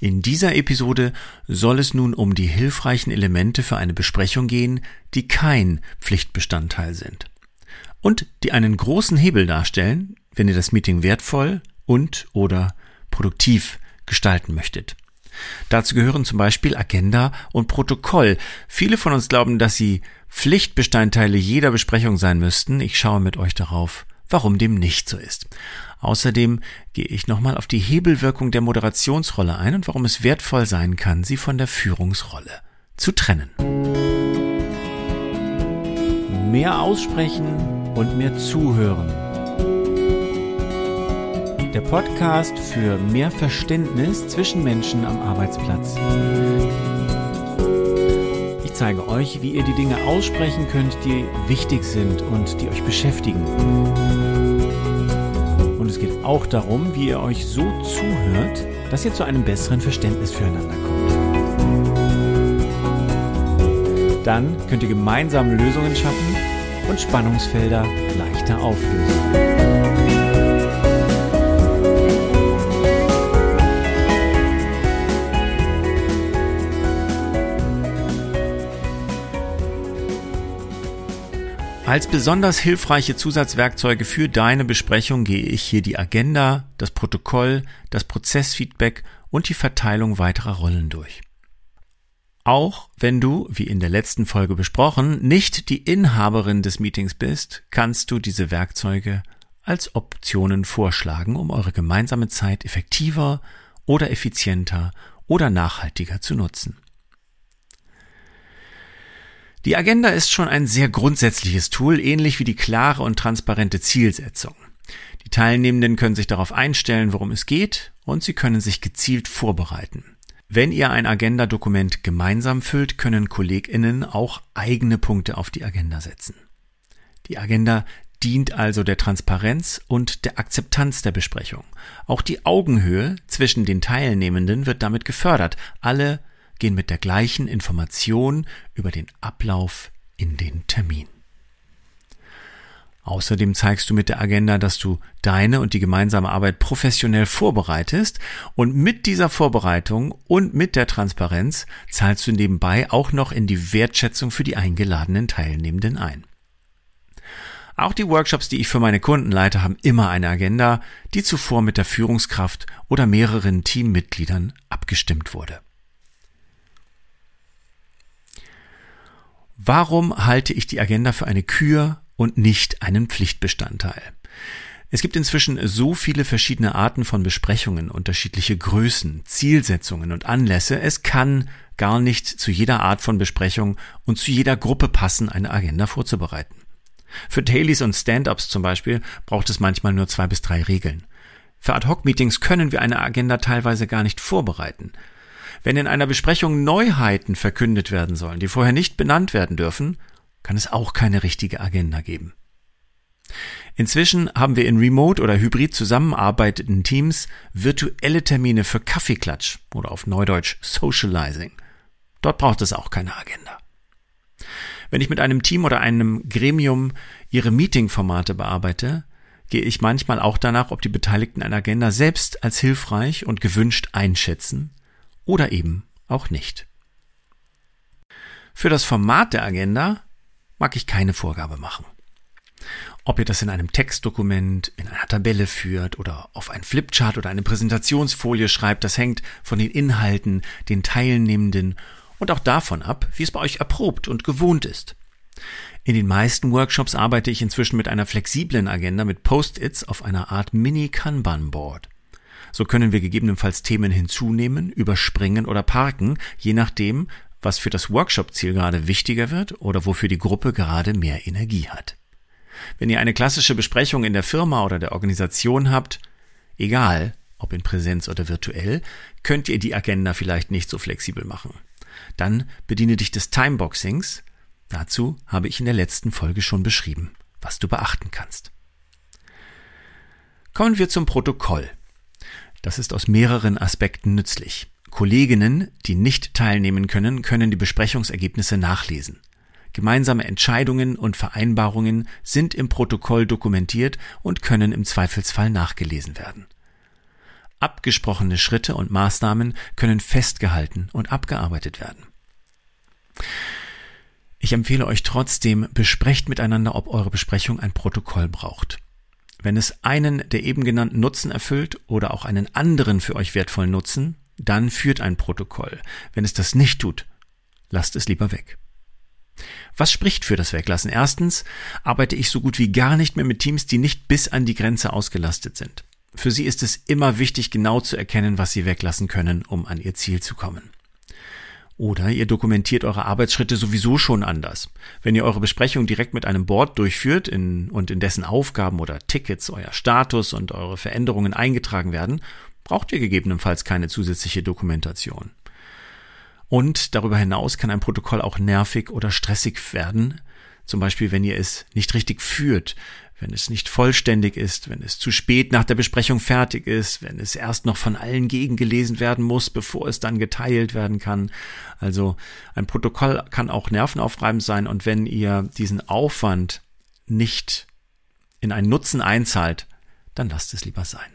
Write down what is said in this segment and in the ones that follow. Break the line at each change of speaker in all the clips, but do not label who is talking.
In dieser Episode soll es nun um die hilfreichen Elemente für eine Besprechung gehen, die kein Pflichtbestandteil sind und die einen großen Hebel darstellen, wenn ihr das Meeting wertvoll und oder produktiv gestalten möchtet. Dazu gehören zum Beispiel Agenda und Protokoll. Viele von uns glauben, dass sie Pflichtbestandteile jeder Besprechung sein müssten. Ich schaue mit euch darauf, warum dem nicht so ist. Außerdem gehe ich nochmal auf die Hebelwirkung der Moderationsrolle ein und warum es wertvoll sein kann, sie von der Führungsrolle zu trennen. Mehr aussprechen und mehr zuhören. Der Podcast für mehr Verständnis zwischen Menschen am Arbeitsplatz. Ich zeige euch, wie ihr die Dinge aussprechen könnt, die wichtig sind und die euch beschäftigen. Es geht auch darum, wie ihr euch so zuhört, dass ihr zu einem besseren Verständnis füreinander kommt. Dann könnt ihr gemeinsam Lösungen schaffen und Spannungsfelder leichter auflösen. Als besonders hilfreiche Zusatzwerkzeuge für deine Besprechung gehe ich hier die Agenda, das Protokoll, das Prozessfeedback und die Verteilung weiterer Rollen durch. Auch wenn du, wie in der letzten Folge besprochen, nicht die Inhaberin des Meetings bist, kannst du diese Werkzeuge als Optionen vorschlagen, um eure gemeinsame Zeit effektiver oder effizienter oder nachhaltiger zu nutzen. Die Agenda ist schon ein sehr grundsätzliches Tool, ähnlich wie die klare und transparente Zielsetzung. Die Teilnehmenden können sich darauf einstellen, worum es geht, und sie können sich gezielt vorbereiten. Wenn ihr ein Agenda-Dokument gemeinsam füllt, können KollegInnen auch eigene Punkte auf die Agenda setzen. Die Agenda dient also der Transparenz und der Akzeptanz der Besprechung. Auch die Augenhöhe zwischen den Teilnehmenden wird damit gefördert. Alle gehen mit der gleichen Information über den Ablauf in den Termin. Außerdem zeigst du mit der Agenda, dass du deine und die gemeinsame Arbeit professionell vorbereitest und mit dieser Vorbereitung und mit der Transparenz zahlst du nebenbei auch noch in die Wertschätzung für die eingeladenen Teilnehmenden ein. Auch die Workshops, die ich für meine Kunden leite, haben immer eine Agenda, die zuvor mit der Führungskraft oder mehreren Teammitgliedern abgestimmt wurde. Warum halte ich die Agenda für eine Kür und nicht einen Pflichtbestandteil? Es gibt inzwischen so viele verschiedene Arten von Besprechungen, unterschiedliche Größen, Zielsetzungen und Anlässe. Es kann gar nicht zu jeder Art von Besprechung und zu jeder Gruppe passen, eine Agenda vorzubereiten. Für Dailies und Stand-ups zum Beispiel braucht es manchmal nur zwei bis drei Regeln. Für Ad-Hoc-Meetings können wir eine Agenda teilweise gar nicht vorbereiten. Wenn in einer Besprechung Neuheiten verkündet werden sollen, die vorher nicht benannt werden dürfen, kann es auch keine richtige Agenda geben. Inzwischen haben wir in remote oder hybrid zusammenarbeitenden Teams virtuelle Termine für Kaffeeklatsch oder auf Neudeutsch Socializing. Dort braucht es auch keine Agenda. Wenn ich mit einem Team oder einem Gremium ihre Meetingformate bearbeite, gehe ich manchmal auch danach, ob die Beteiligten eine Agenda selbst als hilfreich und gewünscht einschätzen oder eben auch nicht. Für das Format der Agenda mag ich keine Vorgabe machen. Ob ihr das in einem Textdokument, in einer Tabelle führt oder auf ein Flipchart oder eine Präsentationsfolie schreibt, das hängt von den Inhalten, den Teilnehmenden und auch davon ab, wie es bei euch erprobt und gewohnt ist. In den meisten Workshops arbeite ich inzwischen mit einer flexiblen Agenda mit Post-its auf einer Art Mini-Kanban-Board. So können wir gegebenenfalls Themen hinzunehmen, überspringen oder parken, je nachdem, was für das Workshop-Ziel gerade wichtiger wird oder wofür die Gruppe gerade mehr Energie hat. Wenn ihr eine klassische Besprechung in der Firma oder der Organisation habt, egal ob in Präsenz oder virtuell, könnt ihr die Agenda vielleicht nicht so flexibel machen. Dann bediene dich des Timeboxings. Dazu habe ich in der letzten Folge schon beschrieben, was du beachten kannst. Kommen wir zum Protokoll. Das ist aus mehreren Aspekten nützlich. Kolleginnen, die nicht teilnehmen können, können die Besprechungsergebnisse nachlesen. Gemeinsame Entscheidungen und Vereinbarungen sind im Protokoll dokumentiert und können im Zweifelsfall nachgelesen werden. Abgesprochene Schritte und Maßnahmen können festgehalten und abgearbeitet werden. Ich empfehle euch trotzdem, besprecht miteinander, ob eure Besprechung ein Protokoll braucht. Wenn es einen der eben genannten Nutzen erfüllt oder auch einen anderen für euch wertvollen Nutzen, dann führt ein Protokoll. Wenn es das nicht tut, lasst es lieber weg. Was spricht für das Weglassen? Erstens arbeite ich so gut wie gar nicht mehr mit Teams, die nicht bis an die Grenze ausgelastet sind. Für sie ist es immer wichtig, genau zu erkennen, was sie weglassen können, um an ihr Ziel zu kommen. Oder ihr dokumentiert eure Arbeitsschritte sowieso schon anders. Wenn ihr eure Besprechung direkt mit einem Board durchführt in, und in dessen Aufgaben oder Tickets euer Status und eure Veränderungen eingetragen werden, braucht ihr gegebenenfalls keine zusätzliche Dokumentation. Und darüber hinaus kann ein Protokoll auch nervig oder stressig werden, zum Beispiel wenn ihr es nicht richtig führt, wenn es nicht vollständig ist, wenn es zu spät nach der Besprechung fertig ist, wenn es erst noch von allen gegengelesen werden muss, bevor es dann geteilt werden kann. Also ein Protokoll kann auch nervenaufreibend sein und wenn ihr diesen Aufwand nicht in einen Nutzen einzahlt, dann lasst es lieber sein.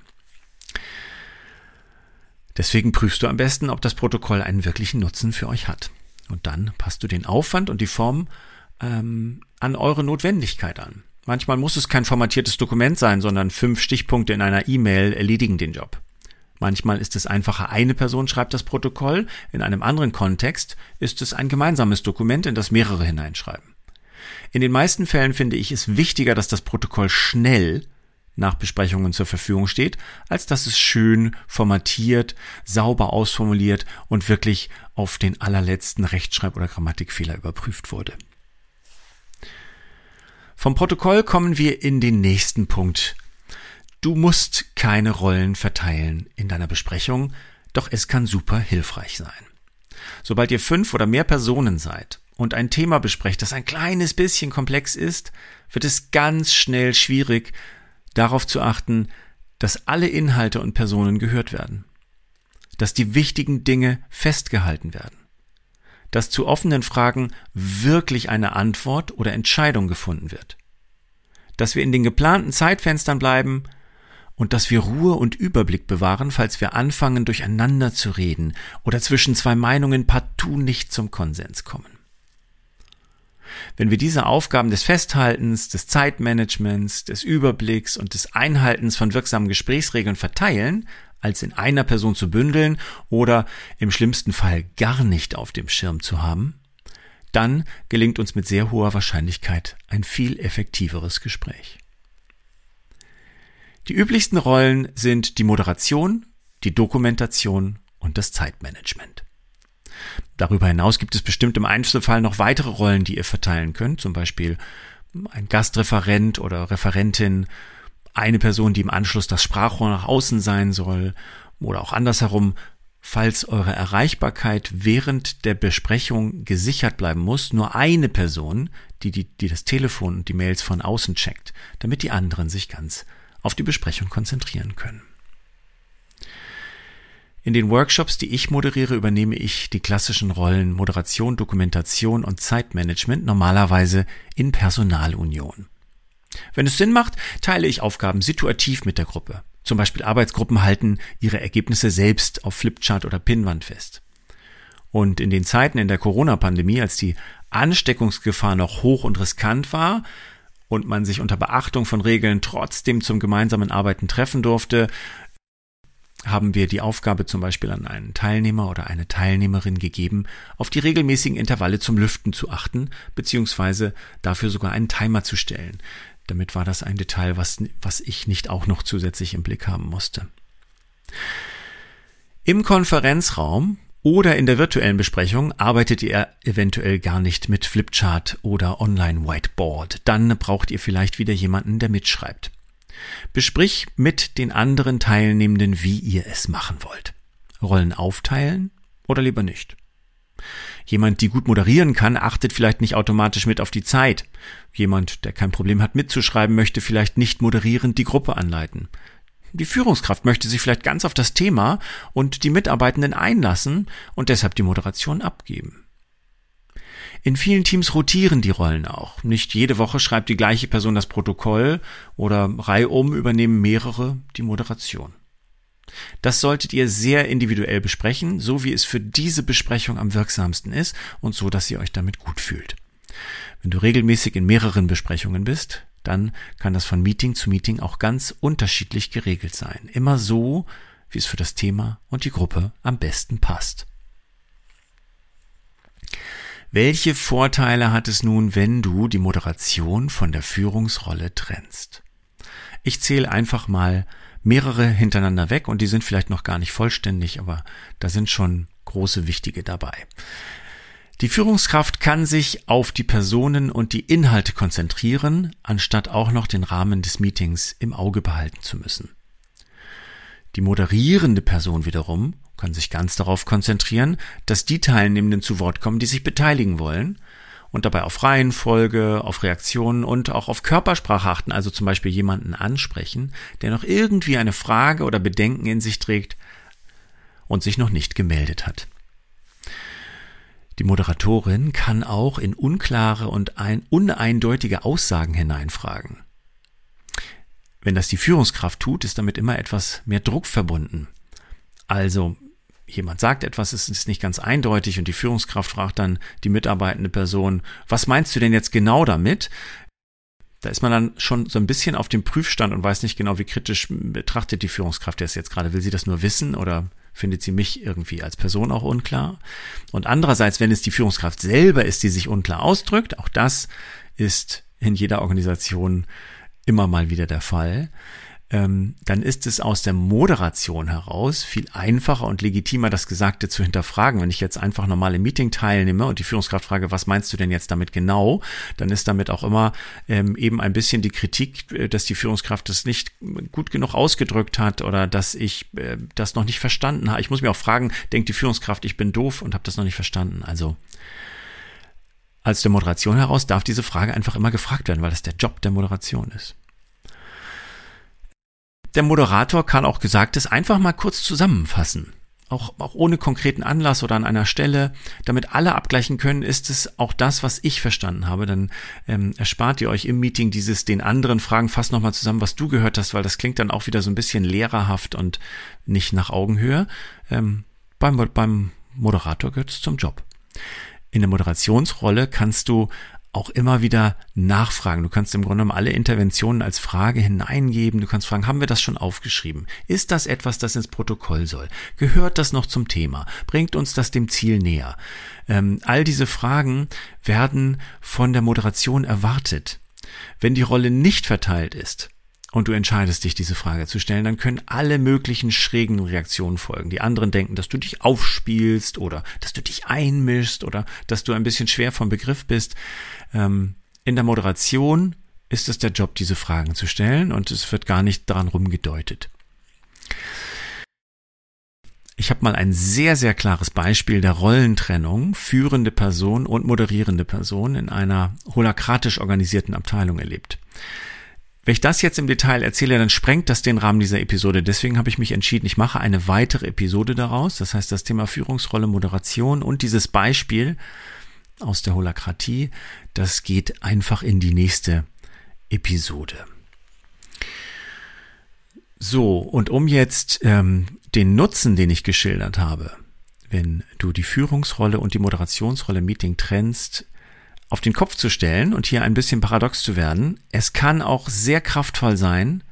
Deswegen prüfst du am besten, ob das Protokoll einen wirklichen Nutzen für euch hat. Und dann passt du den Aufwand und die Form ähm, an eure Notwendigkeit an. Manchmal muss es kein formatiertes Dokument sein, sondern fünf Stichpunkte in einer E-Mail erledigen den Job. Manchmal ist es einfacher, eine Person schreibt das Protokoll, in einem anderen Kontext ist es ein gemeinsames Dokument, in das mehrere hineinschreiben. In den meisten Fällen finde ich es wichtiger, dass das Protokoll schnell nach Besprechungen zur Verfügung steht, als dass es schön formatiert, sauber ausformuliert und wirklich auf den allerletzten Rechtschreib- oder Grammatikfehler überprüft wurde. Vom Protokoll kommen wir in den nächsten Punkt. Du musst keine Rollen verteilen in deiner Besprechung, doch es kann super hilfreich sein. Sobald ihr fünf oder mehr Personen seid und ein Thema besprecht, das ein kleines bisschen komplex ist, wird es ganz schnell schwierig, darauf zu achten, dass alle Inhalte und Personen gehört werden, dass die wichtigen Dinge festgehalten werden dass zu offenen Fragen wirklich eine Antwort oder Entscheidung gefunden wird. Dass wir in den geplanten Zeitfenstern bleiben und dass wir Ruhe und Überblick bewahren, falls wir anfangen, durcheinander zu reden oder zwischen zwei Meinungen partout nicht zum Konsens kommen. Wenn wir diese Aufgaben des Festhaltens, des Zeitmanagements, des Überblicks und des Einhaltens von wirksamen Gesprächsregeln verteilen, als in einer Person zu bündeln oder im schlimmsten Fall gar nicht auf dem Schirm zu haben, dann gelingt uns mit sehr hoher Wahrscheinlichkeit ein viel effektiveres Gespräch. Die üblichsten Rollen sind die Moderation, die Dokumentation und das Zeitmanagement. Darüber hinaus gibt es bestimmt im Einzelfall noch weitere Rollen, die ihr verteilen könnt, zum Beispiel ein Gastreferent oder Referentin, eine Person, die im Anschluss das Sprachrohr nach außen sein soll oder auch andersherum, falls eure Erreichbarkeit während der Besprechung gesichert bleiben muss, nur eine Person, die, die, die das Telefon und die Mails von außen checkt, damit die anderen sich ganz auf die Besprechung konzentrieren können. In den Workshops, die ich moderiere, übernehme ich die klassischen Rollen Moderation, Dokumentation und Zeitmanagement normalerweise in Personalunion. Wenn es Sinn macht, teile ich Aufgaben situativ mit der Gruppe. Zum Beispiel Arbeitsgruppen halten ihre Ergebnisse selbst auf Flipchart oder Pinnwand fest. Und in den Zeiten in der Corona-Pandemie, als die Ansteckungsgefahr noch hoch und riskant war und man sich unter Beachtung von Regeln trotzdem zum gemeinsamen Arbeiten treffen durfte, haben wir die Aufgabe zum Beispiel an einen Teilnehmer oder eine Teilnehmerin gegeben, auf die regelmäßigen Intervalle zum Lüften zu achten, beziehungsweise dafür sogar einen Timer zu stellen. Damit war das ein Detail, was, was ich nicht auch noch zusätzlich im Blick haben musste. Im Konferenzraum oder in der virtuellen Besprechung arbeitet ihr eventuell gar nicht mit Flipchart oder Online Whiteboard. Dann braucht ihr vielleicht wieder jemanden, der mitschreibt. Besprich mit den anderen Teilnehmenden, wie ihr es machen wollt. Rollen aufteilen oder lieber nicht. Jemand, die gut moderieren kann, achtet vielleicht nicht automatisch mit auf die Zeit. Jemand, der kein Problem hat mitzuschreiben, möchte vielleicht nicht moderierend die Gruppe anleiten. Die Führungskraft möchte sich vielleicht ganz auf das Thema und die Mitarbeitenden einlassen und deshalb die Moderation abgeben. In vielen Teams rotieren die Rollen auch. Nicht jede Woche schreibt die gleiche Person das Protokoll oder reihum übernehmen mehrere die Moderation. Das solltet ihr sehr individuell besprechen, so wie es für diese Besprechung am wirksamsten ist und so, dass ihr euch damit gut fühlt. Wenn du regelmäßig in mehreren Besprechungen bist, dann kann das von Meeting zu Meeting auch ganz unterschiedlich geregelt sein. Immer so, wie es für das Thema und die Gruppe am besten passt. Welche Vorteile hat es nun, wenn du die Moderation von der Führungsrolle trennst? Ich zähle einfach mal mehrere hintereinander weg und die sind vielleicht noch gar nicht vollständig, aber da sind schon große wichtige dabei. Die Führungskraft kann sich auf die Personen und die Inhalte konzentrieren, anstatt auch noch den Rahmen des Meetings im Auge behalten zu müssen. Die moderierende Person wiederum kann sich ganz darauf konzentrieren, dass die Teilnehmenden zu Wort kommen, die sich beteiligen wollen und dabei auf Reihenfolge, auf Reaktionen und auch auf Körpersprache achten, also zum Beispiel jemanden ansprechen, der noch irgendwie eine Frage oder Bedenken in sich trägt und sich noch nicht gemeldet hat. Die Moderatorin kann auch in unklare und ein uneindeutige Aussagen hineinfragen. Wenn das die Führungskraft tut, ist damit immer etwas mehr Druck verbunden. Also jemand sagt etwas, es ist nicht ganz eindeutig und die Führungskraft fragt dann die mitarbeitende Person, was meinst du denn jetzt genau damit? Da ist man dann schon so ein bisschen auf dem Prüfstand und weiß nicht genau, wie kritisch betrachtet die Führungskraft das jetzt gerade. Will sie das nur wissen oder findet sie mich irgendwie als Person auch unklar? Und andererseits, wenn es die Führungskraft selber ist, die sich unklar ausdrückt, auch das ist in jeder Organisation immer mal wieder der Fall, ähm, dann ist es aus der Moderation heraus viel einfacher und legitimer, das Gesagte zu hinterfragen. Wenn ich jetzt einfach normal im Meeting teilnehme und die Führungskraft frage, was meinst du denn jetzt damit genau, dann ist damit auch immer ähm, eben ein bisschen die Kritik, äh, dass die Führungskraft das nicht gut genug ausgedrückt hat oder dass ich äh, das noch nicht verstanden habe. Ich muss mir auch fragen, denkt die Führungskraft, ich bin doof und habe das noch nicht verstanden. Also als der Moderation heraus darf diese Frage einfach immer gefragt werden, weil das der Job der Moderation ist. Der Moderator kann auch Gesagtes einfach mal kurz zusammenfassen. Auch, auch ohne konkreten Anlass oder an einer Stelle, damit alle abgleichen können, ist es auch das, was ich verstanden habe. Dann ähm, erspart ihr euch im Meeting dieses den anderen Fragen fast nochmal zusammen, was du gehört hast, weil das klingt dann auch wieder so ein bisschen lehrerhaft und nicht nach Augenhöhe. Ähm, beim, beim Moderator gehört es zum Job. In der Moderationsrolle kannst du auch immer wieder nachfragen. Du kannst im Grunde genommen alle Interventionen als Frage hineingeben. Du kannst fragen, haben wir das schon aufgeschrieben? Ist das etwas, das ins Protokoll soll? Gehört das noch zum Thema? Bringt uns das dem Ziel näher? Ähm, all diese Fragen werden von der Moderation erwartet. Wenn die Rolle nicht verteilt ist, und du entscheidest dich, diese Frage zu stellen, dann können alle möglichen schrägen Reaktionen folgen. Die anderen denken, dass du dich aufspielst oder dass du dich einmischst oder dass du ein bisschen schwer vom Begriff bist. Ähm, in der Moderation ist es der Job, diese Fragen zu stellen und es wird gar nicht daran rumgedeutet. Ich habe mal ein sehr, sehr klares Beispiel der Rollentrennung führende Person und moderierende Person in einer holakratisch organisierten Abteilung erlebt. Wenn ich das jetzt im Detail erzähle, dann sprengt das den Rahmen dieser Episode. Deswegen habe ich mich entschieden, ich mache eine weitere Episode daraus. Das heißt, das Thema Führungsrolle, Moderation und dieses Beispiel aus der Holakratie, das geht einfach in die nächste Episode. So, und um jetzt ähm, den Nutzen, den ich geschildert habe, wenn du die Führungsrolle und die Moderationsrolle im Meeting trennst, auf den Kopf zu stellen und hier ein bisschen paradox zu werden. Es kann auch sehr kraftvoll sein,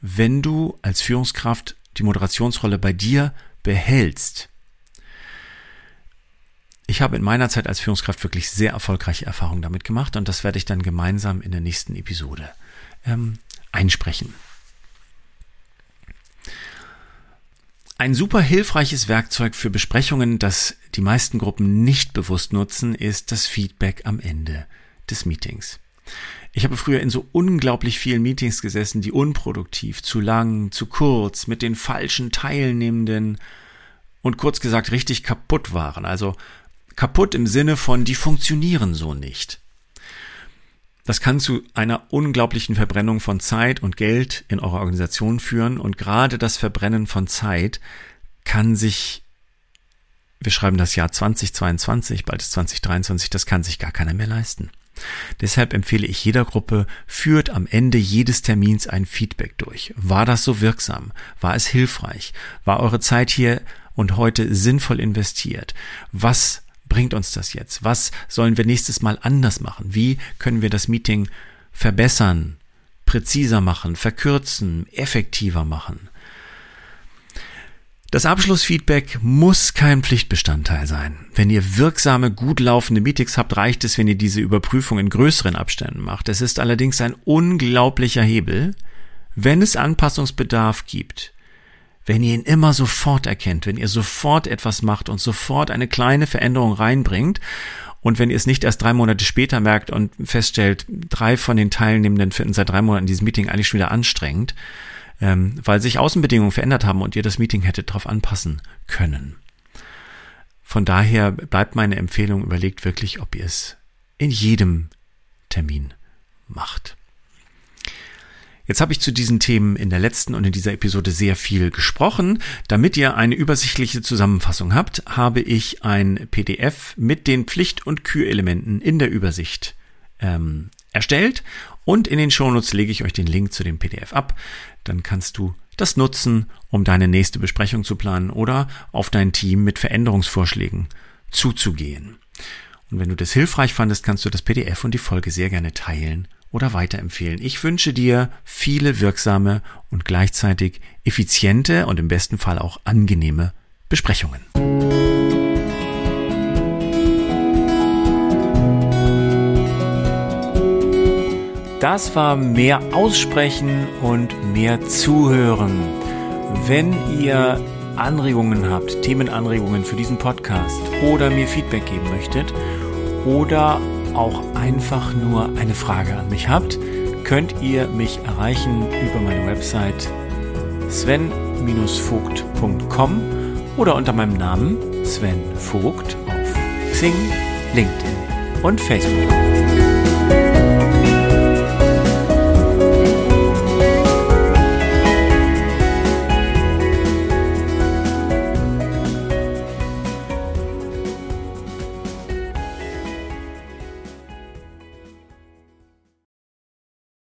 wenn du als Führungskraft die Moderationsrolle bei dir behältst. Ich habe in meiner Zeit als Führungskraft wirklich sehr erfolgreiche Erfahrungen damit gemacht und das werde ich dann gemeinsam in der nächsten Episode ähm, einsprechen. Ein super hilfreiches Werkzeug für Besprechungen, das die meisten Gruppen nicht bewusst nutzen, ist das Feedback am Ende des Meetings. Ich habe früher in so unglaublich vielen Meetings gesessen, die unproduktiv, zu lang, zu kurz, mit den falschen Teilnehmenden und kurz gesagt richtig kaputt waren. Also kaputt im Sinne von, die funktionieren so nicht. Das kann zu einer unglaublichen Verbrennung von Zeit und Geld in eurer Organisation führen und gerade das Verbrennen von Zeit kann sich, wir schreiben das Jahr 2022, bald ist 2023, das kann sich gar keiner mehr leisten. Deshalb empfehle ich jeder Gruppe, führt am Ende jedes Termins ein Feedback durch. War das so wirksam? War es hilfreich? War eure Zeit hier und heute sinnvoll investiert? Was bringt uns das jetzt? Was sollen wir nächstes Mal anders machen? Wie können wir das Meeting verbessern, präziser machen, verkürzen, effektiver machen? Das Abschlussfeedback muss kein Pflichtbestandteil sein. Wenn ihr wirksame, gut laufende Meetings habt, reicht es, wenn ihr diese Überprüfung in größeren Abständen macht. Es ist allerdings ein unglaublicher Hebel, wenn es Anpassungsbedarf gibt. Wenn ihr ihn immer sofort erkennt, wenn ihr sofort etwas macht und sofort eine kleine Veränderung reinbringt und wenn ihr es nicht erst drei Monate später merkt und feststellt, drei von den Teilnehmenden finden seit drei Monaten dieses Meeting eigentlich schon wieder anstrengend, ähm, weil sich Außenbedingungen verändert haben und ihr das Meeting hättet darauf anpassen können. Von daher bleibt meine Empfehlung, überlegt wirklich, ob ihr es in jedem Termin macht. Jetzt habe ich zu diesen Themen in der letzten und in dieser Episode sehr viel gesprochen. Damit ihr eine übersichtliche Zusammenfassung habt, habe ich ein PDF mit den Pflicht- und Kürelementen in der Übersicht ähm, erstellt und in den Shownotes lege ich euch den Link zu dem PDF ab. Dann kannst du das nutzen, um deine nächste Besprechung zu planen oder auf dein Team mit Veränderungsvorschlägen zuzugehen. Und wenn du das hilfreich fandest, kannst du das PDF und die Folge sehr gerne teilen oder weiterempfehlen. Ich wünsche dir viele wirksame und gleichzeitig effiziente und im besten Fall auch angenehme Besprechungen. Das war mehr Aussprechen und mehr Zuhören. Wenn ihr Anregungen habt, Themenanregungen für diesen Podcast oder mir Feedback geben möchtet oder auch einfach nur eine Frage an mich habt, könnt ihr mich erreichen über meine Website sven-vogt.com oder unter meinem Namen Sven Vogt auf Xing, LinkedIn und Facebook.